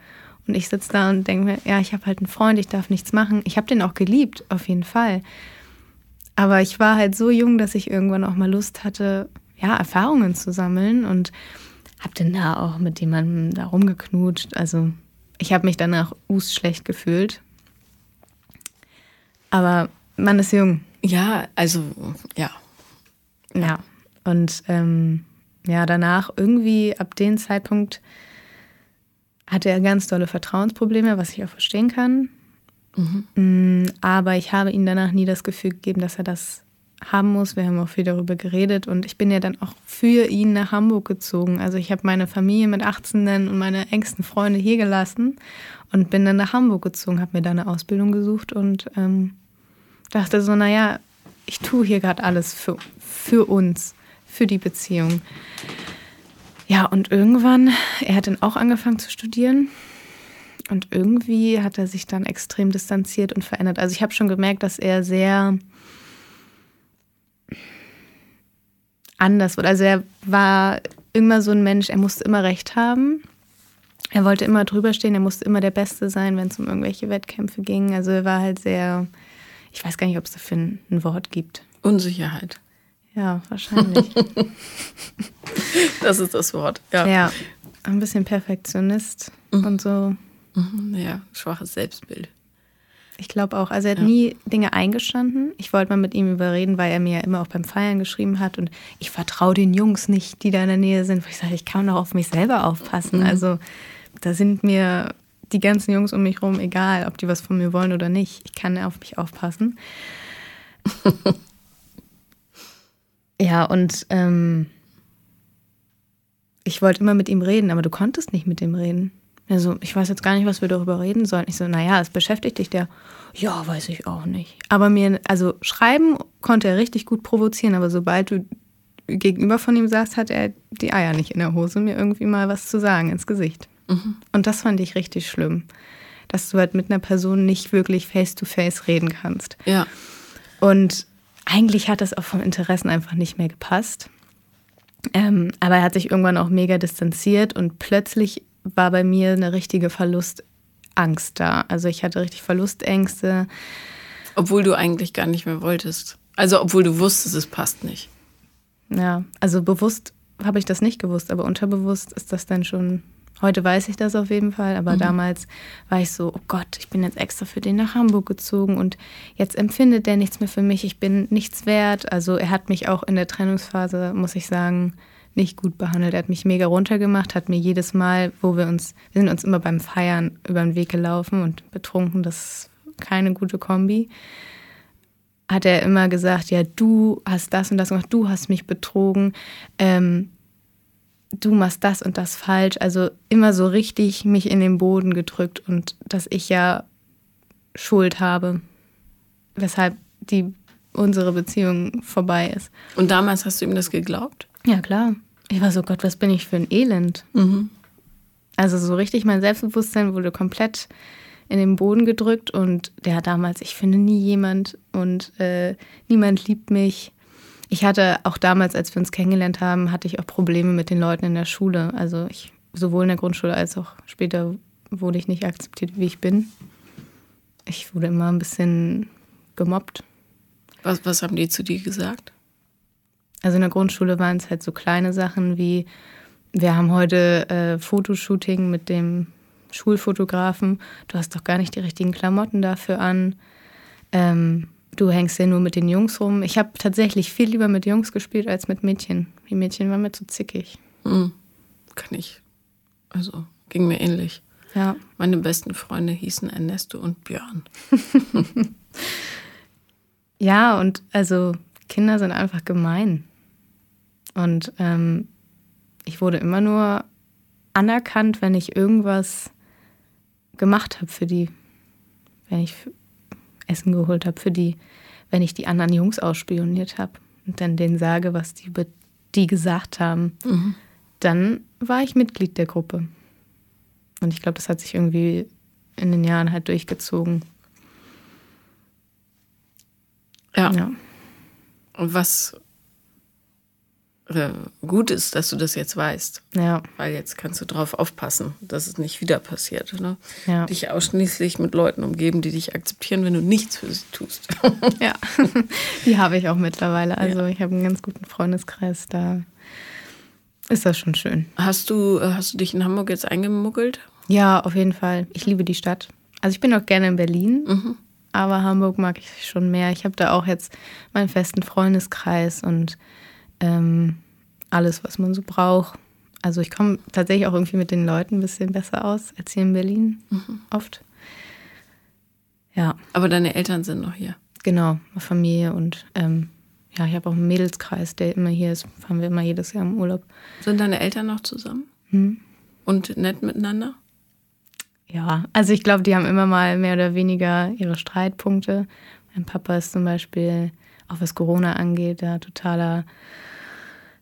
Und ich sitze da und denke mir, ja, ich habe halt einen Freund, ich darf nichts machen. Ich habe den auch geliebt, auf jeden Fall. Aber ich war halt so jung, dass ich irgendwann auch mal Lust hatte, ja, Erfahrungen zu sammeln und habe dann da auch mit jemandem da rumgeknutscht. Also ich habe mich danach us schlecht gefühlt. Aber man ist jung. Ja, also, ja. Ja. Und ähm, ja, danach irgendwie ab dem Zeitpunkt hatte er ganz tolle Vertrauensprobleme, was ich auch verstehen kann. Mm, Aber ich habe ihm danach nie das Gefühl gegeben, dass er das haben muss. Wir haben auch viel darüber geredet und ich bin ja dann auch für ihn nach Hamburg gezogen. Also ich habe meine Familie mit 18 dann und meine engsten Freunde hier gelassen und bin dann nach Hamburg gezogen, habe mir da eine Ausbildung gesucht und ähm, dachte so, naja, ich tue hier gerade alles für, für uns, für die Beziehung. Ja, und irgendwann, er hat dann auch angefangen zu studieren. Und irgendwie hat er sich dann extrem distanziert und verändert. Also ich habe schon gemerkt, dass er sehr anders wurde. Also er war immer so ein Mensch, er musste immer recht haben. Er wollte immer drüber stehen, er musste immer der Beste sein, wenn es um irgendwelche Wettkämpfe ging. Also er war halt sehr, ich weiß gar nicht, ob es dafür ein, ein Wort gibt. Unsicherheit. Ja, wahrscheinlich. Das ist das Wort. Ja. ja, ein bisschen Perfektionist und so. Mhm, ja, schwaches Selbstbild. Ich glaube auch. Also er hat nie Dinge eingestanden. Ich wollte mal mit ihm überreden, weil er mir ja immer auch beim Feiern geschrieben hat. Und ich vertraue den Jungs nicht, die da in der Nähe sind. Wo ich sage, ich kann doch auf mich selber aufpassen. Also da sind mir die ganzen Jungs um mich rum egal, ob die was von mir wollen oder nicht. Ich kann auf mich aufpassen. ja, und ähm, ich wollte immer mit ihm reden, aber du konntest nicht mit ihm reden. Also, ich weiß jetzt gar nicht, was wir darüber reden sollen. Ich so, naja, es beschäftigt dich der. Ja, weiß ich auch nicht. Aber mir, also schreiben konnte er richtig gut provozieren, aber sobald du gegenüber von ihm saßt, hat er die Eier nicht in der Hose, mir irgendwie mal was zu sagen ins Gesicht. Und das fand ich richtig schlimm. Dass du halt mit einer Person nicht wirklich face-to-face reden kannst. Ja. Und eigentlich hat das auch vom Interessen einfach nicht mehr gepasst. Ähm, aber er hat sich irgendwann auch mega distanziert und plötzlich war bei mir eine richtige Verlustangst da. Also ich hatte richtig Verlustängste. Obwohl du eigentlich gar nicht mehr wolltest. Also, obwohl du wusstest, es passt nicht. Ja, also bewusst habe ich das nicht gewusst, aber unterbewusst ist das dann schon. Heute weiß ich das auf jeden Fall, aber damals war ich so, oh Gott, ich bin jetzt extra für den nach Hamburg gezogen und jetzt empfindet der nichts mehr für mich, ich bin nichts wert. Also er hat mich auch in der Trennungsphase, muss ich sagen, nicht gut behandelt. Er hat mich mega runtergemacht, hat mir jedes Mal, wo wir uns, wir sind uns immer beim Feiern über den Weg gelaufen und betrunken, das ist keine gute Kombi hat er immer gesagt, ja, du hast das und das gemacht, du hast mich betrogen, ähm, du machst das und das falsch. Also immer so richtig mich in den Boden gedrückt und dass ich ja Schuld habe, weshalb die unsere Beziehung vorbei ist. Und damals hast du ihm das geglaubt? Ja, klar. Ich war so, Gott, was bin ich für ein Elend? Also so richtig mein Selbstbewusstsein wurde komplett in den Boden gedrückt und der hat damals, ich finde nie jemand und äh, niemand liebt mich. Ich hatte auch damals, als wir uns kennengelernt haben, hatte ich auch Probleme mit den Leuten in der Schule. Also ich, sowohl in der Grundschule als auch später wurde ich nicht akzeptiert, wie ich bin. Ich wurde immer ein bisschen gemobbt. Was, was haben die zu dir gesagt? Also in der Grundschule waren es halt so kleine Sachen wie, wir haben heute äh, Fotoshooting mit dem Schulfotografen, du hast doch gar nicht die richtigen Klamotten dafür an. Ähm, du hängst ja nur mit den Jungs rum. Ich habe tatsächlich viel lieber mit Jungs gespielt als mit Mädchen. Die Mädchen waren mir zu zickig. Mhm. Kann ich. Also, ging mir ähnlich. Ja. Meine besten Freunde hießen Ernesto und Björn. ja, und also Kinder sind einfach gemein. Und ähm, ich wurde immer nur anerkannt, wenn ich irgendwas gemacht habe für die. Wenn ich Essen geholt habe für die, wenn ich die anderen Jungs ausspioniert habe und dann denen sage, was die über die gesagt haben, mhm. dann war ich Mitglied der Gruppe. Und ich glaube, das hat sich irgendwie in den Jahren halt durchgezogen. Ja. ja. Und was äh, gut ist, dass du das jetzt weißt. Ja. Weil jetzt kannst du drauf aufpassen, dass es nicht wieder passiert. Ne? Ja. Dich ausschließlich mit Leuten umgeben, die dich akzeptieren, wenn du nichts für sie tust. ja, die habe ich auch mittlerweile. Also ja. ich habe einen ganz guten Freundeskreis, da ist das schon schön. Hast du, hast du dich in Hamburg jetzt eingemuggelt? Ja, auf jeden Fall. Ich liebe die Stadt. Also ich bin auch gerne in Berlin. Mhm. Aber Hamburg mag ich schon mehr. Ich habe da auch jetzt meinen festen Freundeskreis und ähm, alles, was man so braucht. Also ich komme tatsächlich auch irgendwie mit den Leuten ein bisschen besser aus als hier in Berlin mhm. oft. Ja. Aber deine Eltern sind noch hier. Genau, Familie und ähm, ja, ich habe auch einen Mädelskreis, der immer hier ist. Fahren wir immer jedes Jahr im Urlaub. Sind deine Eltern noch zusammen? Hm. Und nett miteinander? Ja, also ich glaube, die haben immer mal mehr oder weniger ihre Streitpunkte. Mein Papa ist zum Beispiel, auch was Corona angeht, da totaler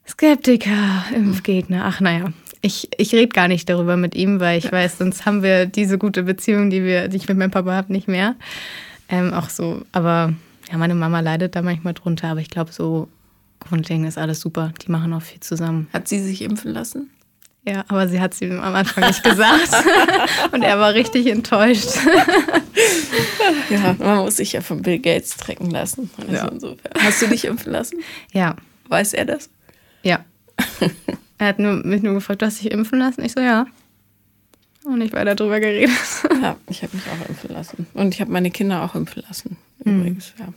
Skeptiker, Impfgegner. Ach naja, ich, ich rede gar nicht darüber mit ihm, weil ich weiß, sonst haben wir diese gute Beziehung, die, wir, die ich mit meinem Papa habe, nicht mehr. Ähm, auch so, aber ja, meine Mama leidet da manchmal drunter, aber ich glaube, so grundlegend ist alles super. Die machen auch viel zusammen. Hat sie sich impfen lassen? Ja, aber sie hat es ihm am Anfang nicht gesagt. Und er war richtig enttäuscht. ja, man muss sich ja von Bill Gates trecken lassen. Also ja. insofern. Hast du dich impfen lassen? Ja. Weiß er das? Ja. er hat nur, mich nur gefragt, du hast dich impfen lassen? Ich so, ja. Und ich weiter drüber geredet. ja, ich habe mich auch impfen lassen. Und ich habe meine Kinder auch impfen lassen. Mhm. Übrigens, mhm. ja.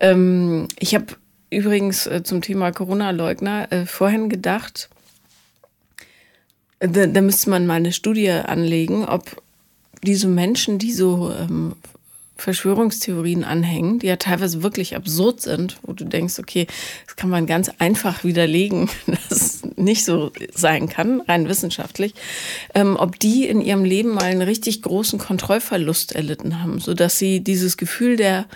Ähm, ich habe übrigens äh, zum Thema Corona-Leugner äh, vorhin gedacht, da, da müsste man mal eine Studie anlegen, ob diese Menschen, die so ähm, Verschwörungstheorien anhängen, die ja teilweise wirklich absurd sind, wo du denkst, okay, das kann man ganz einfach widerlegen, dass es nicht so sein kann, rein wissenschaftlich, ähm, ob die in ihrem Leben mal einen richtig großen Kontrollverlust erlitten haben, sodass sie dieses Gefühl der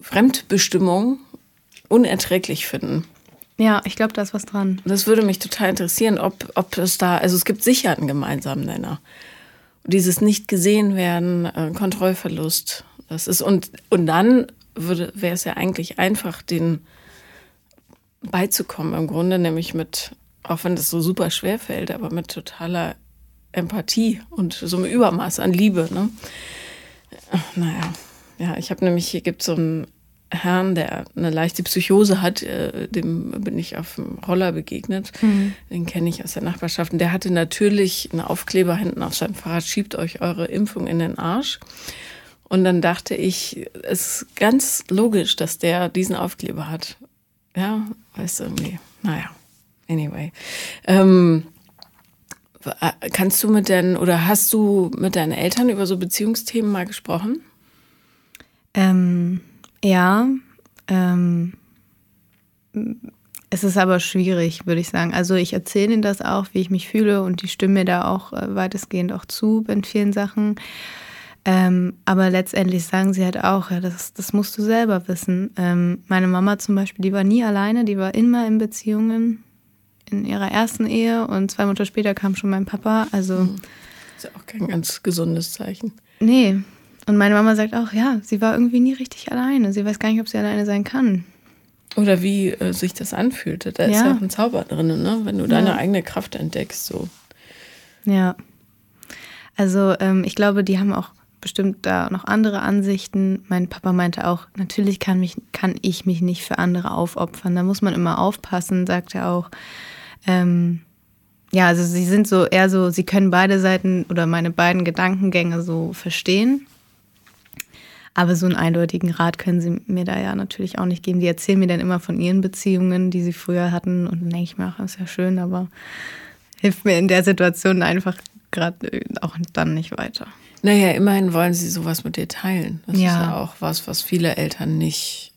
Fremdbestimmung unerträglich finden. Ja, ich glaube, da ist was dran. Das würde mich total interessieren, ob, ob es da, also es gibt sicher einen gemeinsamen Nenner dieses nicht gesehen werden, äh, Kontrollverlust. Das ist und und dann wäre es ja eigentlich einfach, den beizukommen im Grunde, nämlich mit, auch wenn das so super schwer fällt, aber mit totaler Empathie und so einem Übermaß an Liebe. Ne? Naja, ja, ich habe nämlich, hier gibt so ein Herrn, der eine leichte Psychose hat, äh, dem bin ich auf dem Roller begegnet. Mhm. Den kenne ich aus der Nachbarschaft. Und der hatte natürlich einen Aufkleber hinten auf seinem Fahrrad, schiebt euch eure Impfung in den Arsch. Und dann dachte ich, es ist ganz logisch, dass der diesen Aufkleber hat. Ja, weißt du, irgendwie, naja, anyway. Ähm, kannst du mit deinen, oder hast du mit deinen Eltern über so Beziehungsthemen mal gesprochen? Ähm, ja, ähm, es ist aber schwierig, würde ich sagen. Also ich erzähle ihnen das auch, wie ich mich fühle und die stimme mir da auch äh, weitestgehend auch zu in vielen Sachen. Ähm, aber letztendlich sagen sie halt auch, ja, das, das musst du selber wissen. Ähm, meine Mama zum Beispiel, die war nie alleine, die war immer in Beziehungen in ihrer ersten Ehe und zwei Monate später kam schon mein Papa. Also mhm. ist ja auch kein ganz gesundes Zeichen. Nee, und meine Mama sagt auch, ja, sie war irgendwie nie richtig alleine. Sie weiß gar nicht, ob sie alleine sein kann. Oder wie äh, sich das anfühlte. Da ja. ist ja auch ein Zauber drin, ne? wenn du deine ja. eigene Kraft entdeckst. So. Ja. Also ähm, ich glaube, die haben auch bestimmt da noch andere Ansichten. Mein Papa meinte auch, natürlich kann, mich, kann ich mich nicht für andere aufopfern. Da muss man immer aufpassen, sagt er auch. Ähm, ja, also sie sind so eher so, sie können beide Seiten oder meine beiden Gedankengänge so verstehen. Aber so einen eindeutigen Rat können sie mir da ja natürlich auch nicht geben. Die erzählen mir dann immer von ihren Beziehungen, die sie früher hatten. Und dann denke ich mir, ach, ist ja schön, aber hilft mir in der Situation einfach gerade auch dann nicht weiter. Naja, immerhin wollen sie sowas mit dir teilen. Das ja. ist ja auch was, was viele Eltern nicht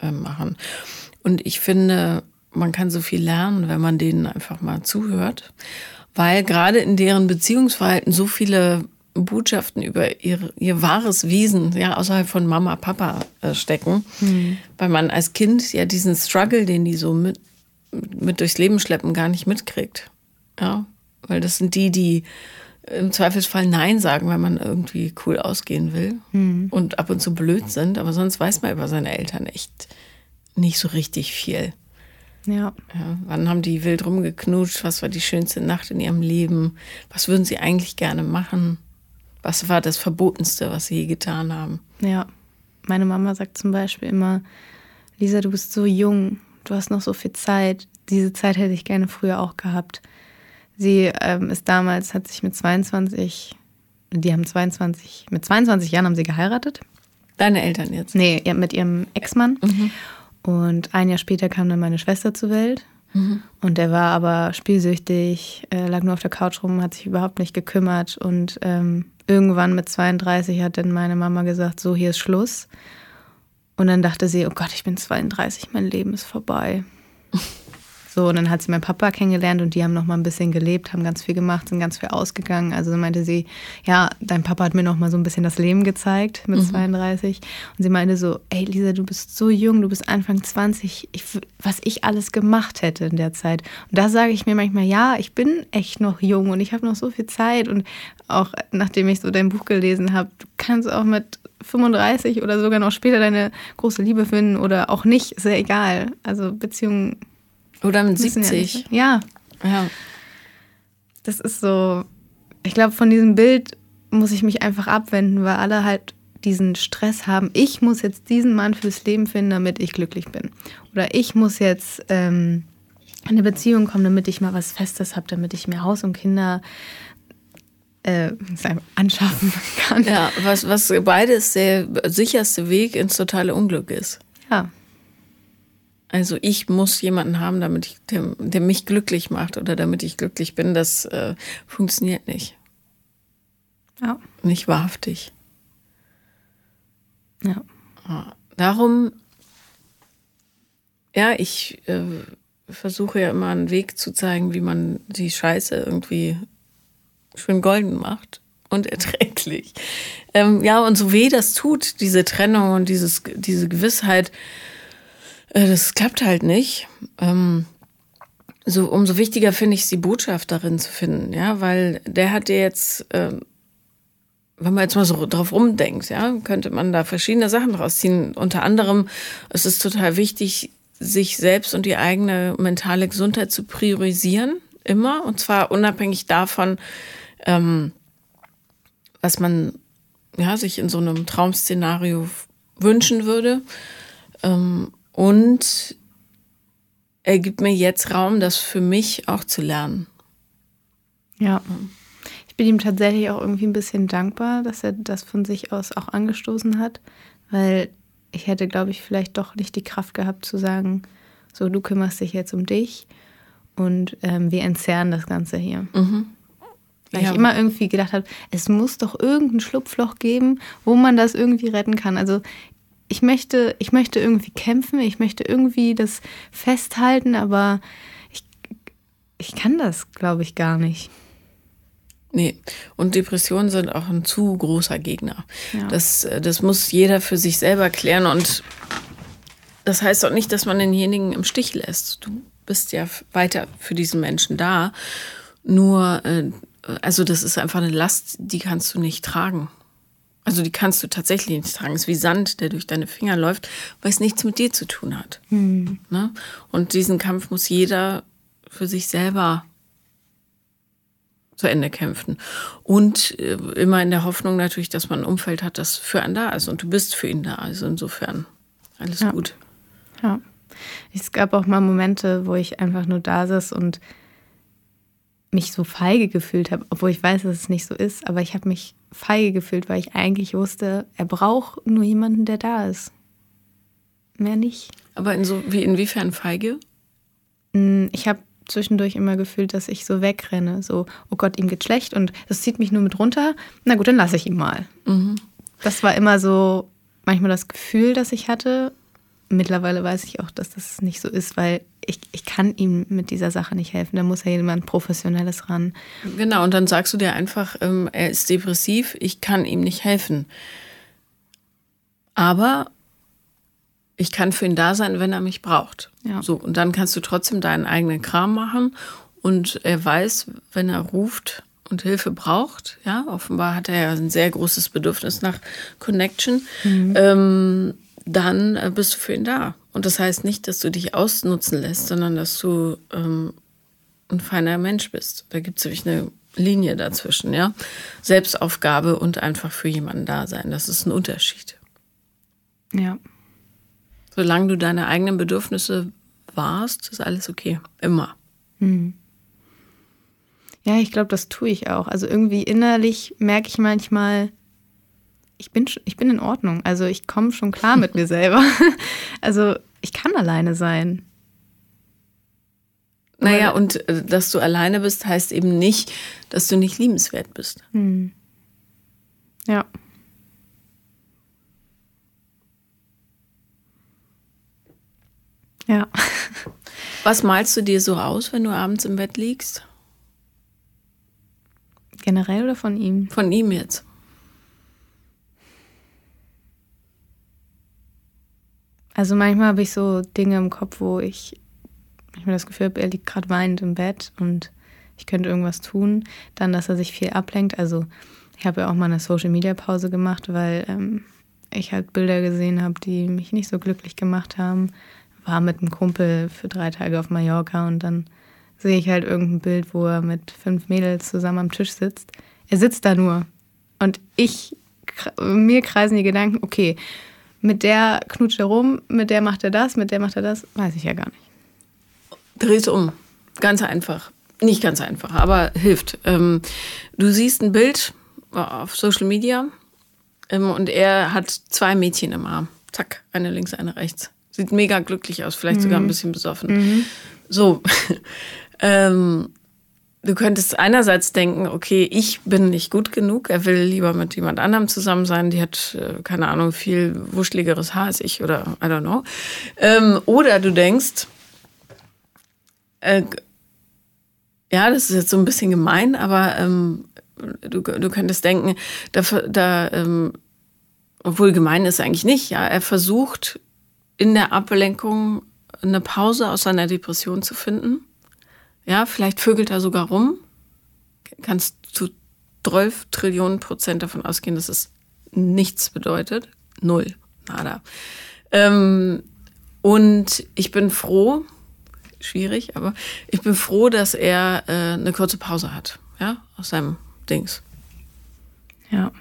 äh, machen. Und ich finde, man kann so viel lernen, wenn man denen einfach mal zuhört, weil gerade in deren Beziehungsverhalten so viele Botschaften über ihr, ihr wahres Wesen, ja, außerhalb von Mama, Papa äh, stecken, mhm. weil man als Kind ja diesen Struggle, den die so mit, mit durchs Leben schleppen, gar nicht mitkriegt. Ja, weil das sind die, die im Zweifelsfall Nein sagen, weil man irgendwie cool ausgehen will mhm. und ab und zu blöd sind, aber sonst weiß man über seine Eltern echt nicht so richtig viel. Ja. ja. Wann haben die wild rumgeknutscht? Was war die schönste Nacht in ihrem Leben? Was würden sie eigentlich gerne machen? Was war das Verbotenste, was sie je getan haben? Ja. Meine Mama sagt zum Beispiel immer, Lisa, du bist so jung, du hast noch so viel Zeit. Diese Zeit hätte ich gerne früher auch gehabt. Sie ähm, ist damals, hat sich mit 22, die haben 22, mit 22 Jahren haben sie geheiratet. Deine Eltern jetzt? Nee, mit ihrem Ex-Mann. Mhm. Und ein Jahr später kam dann meine Schwester zur Welt. Mhm. Und der war aber spielsüchtig, äh, lag nur auf der Couch rum, hat sich überhaupt nicht gekümmert. Und ähm, irgendwann mit 32 hat dann meine Mama gesagt, so, hier ist Schluss. Und dann dachte sie, oh Gott, ich bin 32, mein Leben ist vorbei. So, und dann hat sie meinen Papa kennengelernt und die haben noch mal ein bisschen gelebt, haben ganz viel gemacht, sind ganz viel ausgegangen. Also meinte sie, ja, dein Papa hat mir noch mal so ein bisschen das Leben gezeigt mit mhm. 32. Und sie meinte so, ey Lisa, du bist so jung, du bist Anfang 20, ich, was ich alles gemacht hätte in der Zeit. Und da sage ich mir manchmal, ja, ich bin echt noch jung und ich habe noch so viel Zeit. Und auch nachdem ich so dein Buch gelesen habe, du kannst auch mit 35 oder sogar noch später deine große Liebe finden oder auch nicht, ist ja egal. Also Beziehungen oder mit 70. Ja, ja. Das ist so, ich glaube, von diesem Bild muss ich mich einfach abwenden, weil alle halt diesen Stress haben. Ich muss jetzt diesen Mann fürs Leben finden, damit ich glücklich bin. Oder ich muss jetzt ähm, in eine Beziehung kommen, damit ich mal was Festes habe, damit ich mir Haus und Kinder äh, anschaffen kann. Ja, was, was beides der sicherste Weg ins totale Unglück ist. Ja. Also ich muss jemanden haben, damit ich, der, der mich glücklich macht oder damit ich glücklich bin. Das äh, funktioniert nicht. Ja. Nicht wahrhaftig. Ja. Darum, ja, ich äh, versuche ja immer einen Weg zu zeigen, wie man die Scheiße irgendwie schön golden macht und erträglich. Ähm, ja, und so weh das tut, diese Trennung und dieses, diese Gewissheit, das klappt halt nicht. Ähm, so, umso wichtiger finde ich es, die Botschaft darin zu finden, ja, weil der hat dir jetzt, äh, wenn man jetzt mal so drauf rumdenkt, ja, könnte man da verschiedene Sachen draus ziehen. Unter anderem, es ist total wichtig, sich selbst und die eigene mentale Gesundheit zu priorisieren, immer, und zwar unabhängig davon, ähm, was man ja, sich in so einem Traum-Szenario wünschen würde. Ähm, und er gibt mir jetzt Raum, das für mich auch zu lernen. Ja. Ich bin ihm tatsächlich auch irgendwie ein bisschen dankbar, dass er das von sich aus auch angestoßen hat, weil ich hätte, glaube ich, vielleicht doch nicht die Kraft gehabt zu sagen, so, du kümmerst dich jetzt um dich und ähm, wir entzerren das Ganze hier. Mhm. Weil ja. ich immer irgendwie gedacht habe, es muss doch irgendein Schlupfloch geben, wo man das irgendwie retten kann. Also ich möchte, ich möchte irgendwie kämpfen, ich möchte irgendwie das festhalten, aber ich, ich kann das, glaube ich, gar nicht. Nee, und Depressionen sind auch ein zu großer Gegner. Ja. Das, das muss jeder für sich selber klären und das heißt auch nicht, dass man denjenigen im Stich lässt. Du bist ja weiter für diesen Menschen da. Nur, äh, also das ist einfach eine Last, die kannst du nicht tragen. Also die kannst du tatsächlich nicht tragen. Es ist wie Sand, der durch deine Finger läuft, weil es nichts mit dir zu tun hat. Mhm. Ne? Und diesen Kampf muss jeder für sich selber zu Ende kämpfen. Und äh, immer in der Hoffnung natürlich, dass man ein Umfeld hat, das für einen da ist. Und du bist für ihn da. Also insofern alles ja. gut. Ja. Es gab auch mal Momente, wo ich einfach nur da saß und mich so feige gefühlt habe, obwohl ich weiß, dass es nicht so ist, aber ich habe mich feige gefühlt, weil ich eigentlich wusste, er braucht nur jemanden, der da ist. Mehr nicht. Aber in so, wie, inwiefern feige? Mm, ich habe zwischendurch immer gefühlt, dass ich so wegrenne. So, oh Gott, ihm geht schlecht und das zieht mich nur mit runter. Na gut, dann lasse ich ihn mal. Mhm. Das war immer so manchmal das Gefühl, das ich hatte. Mittlerweile weiß ich auch, dass das nicht so ist, weil ich, ich kann ihm mit dieser Sache nicht helfen. Da muss ja jemand Professionelles ran. Genau, und dann sagst du dir einfach, ähm, er ist depressiv, ich kann ihm nicht helfen. Aber ich kann für ihn da sein, wenn er mich braucht. Ja. So, und dann kannst du trotzdem deinen eigenen Kram machen und er weiß, wenn er ruft und Hilfe braucht, ja, offenbar hat er ja ein sehr großes Bedürfnis nach Connection, mhm. ähm, dann äh, bist du für ihn da. Und das heißt nicht, dass du dich ausnutzen lässt, sondern dass du ähm, ein feiner Mensch bist. Da gibt es nämlich eine Linie dazwischen, ja. Selbstaufgabe und einfach für jemanden da sein. Das ist ein Unterschied. Ja. Solange du deine eigenen Bedürfnisse warst, ist alles okay. Immer. Mhm. Ja, ich glaube, das tue ich auch. Also irgendwie innerlich merke ich manchmal, ich bin, ich bin in Ordnung. Also ich komme schon klar mit mir selber. Also ich kann alleine sein. Naja, und äh, dass du alleine bist, heißt eben nicht, dass du nicht liebenswert bist. Hm. Ja. Ja. Was malst du dir so aus, wenn du abends im Bett liegst? Generell oder von ihm? Von ihm jetzt. Also manchmal habe ich so Dinge im Kopf, wo ich manchmal das Gefühl habe, er liegt gerade weinend im Bett und ich könnte irgendwas tun. Dann, dass er sich viel ablenkt. Also ich habe ja auch mal eine Social-Media-Pause gemacht, weil ähm, ich halt Bilder gesehen habe, die mich nicht so glücklich gemacht haben. War mit einem Kumpel für drei Tage auf Mallorca und dann sehe ich halt irgendein Bild, wo er mit fünf Mädels zusammen am Tisch sitzt. Er sitzt da nur. Und ich, mir kreisen die Gedanken, okay, mit der knutscht er rum, mit der macht er das, mit der macht er das, weiß ich ja gar nicht. Dreh's um. Ganz einfach. Nicht ganz einfach, aber hilft. Ähm, du siehst ein Bild auf Social Media ähm, und er hat zwei Mädchen im Arm. Zack, eine links, eine rechts. Sieht mega glücklich aus, vielleicht mhm. sogar ein mhm. bisschen besoffen. Mhm. So, ähm, du könntest einerseits denken, okay, ich bin nicht gut genug, er will lieber mit jemand anderem zusammen sein, die hat, äh, keine Ahnung, viel wuscheligeres Haar als ich oder I don't know. Ähm, oder du denkst, äh, ja, das ist jetzt so ein bisschen gemein, aber ähm, du, du könntest denken, da, da ähm, obwohl gemein ist eigentlich nicht, ja, er versucht in der Ablenkung eine Pause aus seiner Depression zu finden ja, vielleicht vögelt er sogar rum. Kannst zu 12 Trillionen Prozent davon ausgehen, dass es nichts bedeutet. Null. Nada. Ähm, und ich bin froh, schwierig, aber ich bin froh, dass er äh, eine kurze Pause hat, ja, aus seinem Dings. Ja.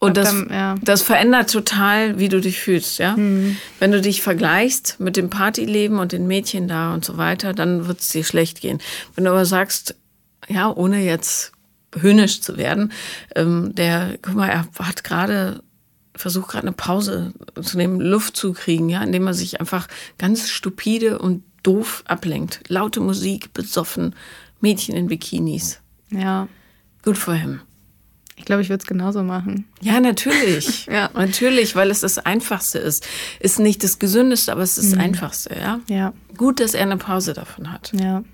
Und das, dann, ja. das verändert total, wie du dich fühlst, ja. Mhm. Wenn du dich vergleichst mit dem Partyleben und den Mädchen da und so weiter, dann wird es dir schlecht gehen. Wenn du aber sagst, ja, ohne jetzt höhnisch zu werden, ähm, der, guck mal, er hat gerade versucht gerade eine Pause zu nehmen, Luft zu kriegen, ja, indem er sich einfach ganz stupide und doof ablenkt. Laute Musik, besoffen, Mädchen in Bikinis. Ja. Gut for him. Ich glaube, ich würde es genauso machen. Ja, natürlich. ja. Natürlich, weil es das Einfachste ist. Ist nicht das Gesündeste, aber es ist das mhm. Einfachste, ja? Ja. Gut, dass er eine Pause davon hat. Ja.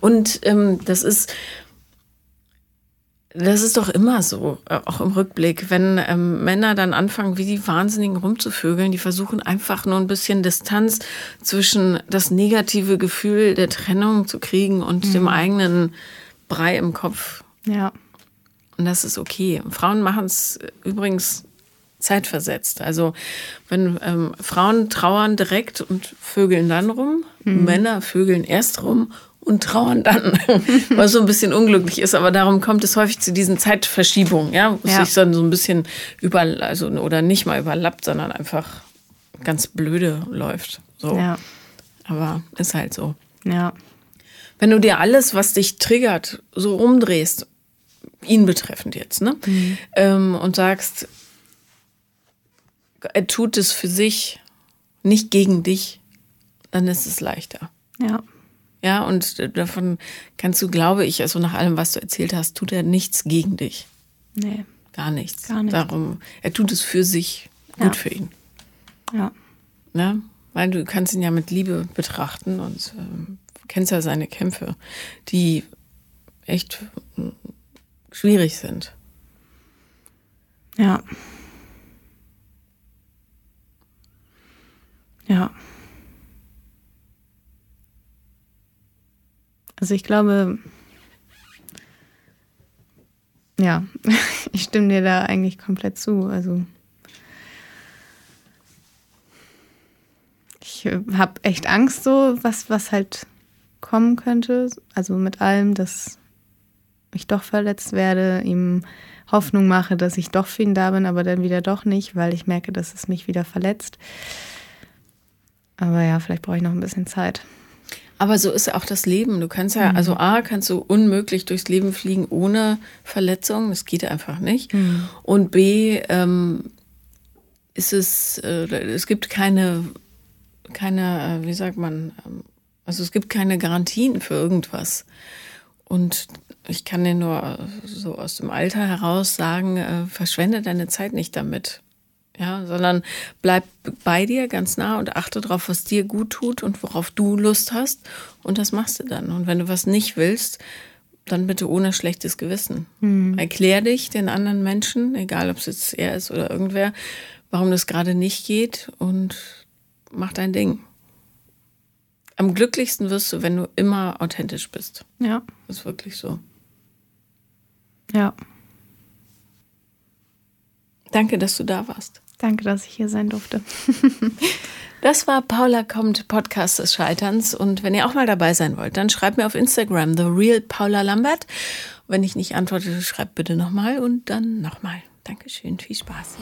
Und ähm, das ist, das ist doch immer so, äh, auch im Rückblick, wenn ähm, Männer dann anfangen, wie die Wahnsinnigen rumzuvögeln, die versuchen einfach nur ein bisschen Distanz zwischen das negative Gefühl der Trennung zu kriegen und mhm. dem eigenen Brei im Kopf. Ja. Und das ist okay. Frauen machen es übrigens zeitversetzt. Also wenn ähm, Frauen trauern direkt und vögeln dann rum, mhm. Männer vögeln erst rum und trauern dann, was so ein bisschen unglücklich ist. Aber darum kommt es häufig zu diesen Zeitverschiebungen, ja, wo ja. sich dann so ein bisschen über, also oder nicht mal überlappt, sondern einfach ganz blöde läuft. So. Ja. Aber ist halt so. Ja. Wenn du dir alles, was dich triggert, so umdrehst, ihn betreffend jetzt, ne? Mhm. Ähm, und sagst, er tut es für sich, nicht gegen dich, dann ist es leichter. Ja. Ja, und davon kannst du, glaube ich, also nach allem, was du erzählt hast, tut er nichts gegen dich. Nee. Gar nichts. Gar nicht. Darum, er tut es für sich, gut ja. für ihn. Ja. Ne? Weil du kannst ihn ja mit Liebe betrachten und äh, kennst ja seine Kämpfe, die echt schwierig sind. Ja. Ja. Also ich glaube, ja, ich stimme dir da eigentlich komplett zu. Also ich habe echt Angst, so was, was halt kommen könnte. Also mit allem, dass ich doch verletzt werde, ihm Hoffnung mache, dass ich doch für ihn da bin, aber dann wieder doch nicht, weil ich merke, dass es mich wieder verletzt. Aber ja, vielleicht brauche ich noch ein bisschen Zeit. Aber so ist auch das Leben. Du kannst ja, mhm. also A, kannst du unmöglich durchs Leben fliegen ohne Verletzung. Das geht einfach nicht. Mhm. Und B, ähm, ist es, äh, es gibt keine, keine, äh, wie sagt man, ähm, also es gibt keine Garantien für irgendwas. Und ich kann dir nur so aus dem Alter heraus sagen, äh, verschwende deine Zeit nicht damit ja, sondern bleib bei dir ganz nah und achte darauf, was dir gut tut und worauf du Lust hast und das machst du dann. Und wenn du was nicht willst, dann bitte ohne schlechtes Gewissen. Mhm. Erklär dich den anderen Menschen, egal ob es jetzt er ist oder irgendwer, warum das gerade nicht geht und mach dein Ding. Am glücklichsten wirst du, wenn du immer authentisch bist. Ja. Das ist wirklich so. Ja. Danke, dass du da warst. Danke, dass ich hier sein durfte. Das war Paula kommt, Podcast des Scheiterns. Und wenn ihr auch mal dabei sein wollt, dann schreibt mir auf Instagram, The Real Paula Lambert. Wenn ich nicht antworte, schreibt bitte nochmal und dann nochmal. Dankeschön, viel Spaß.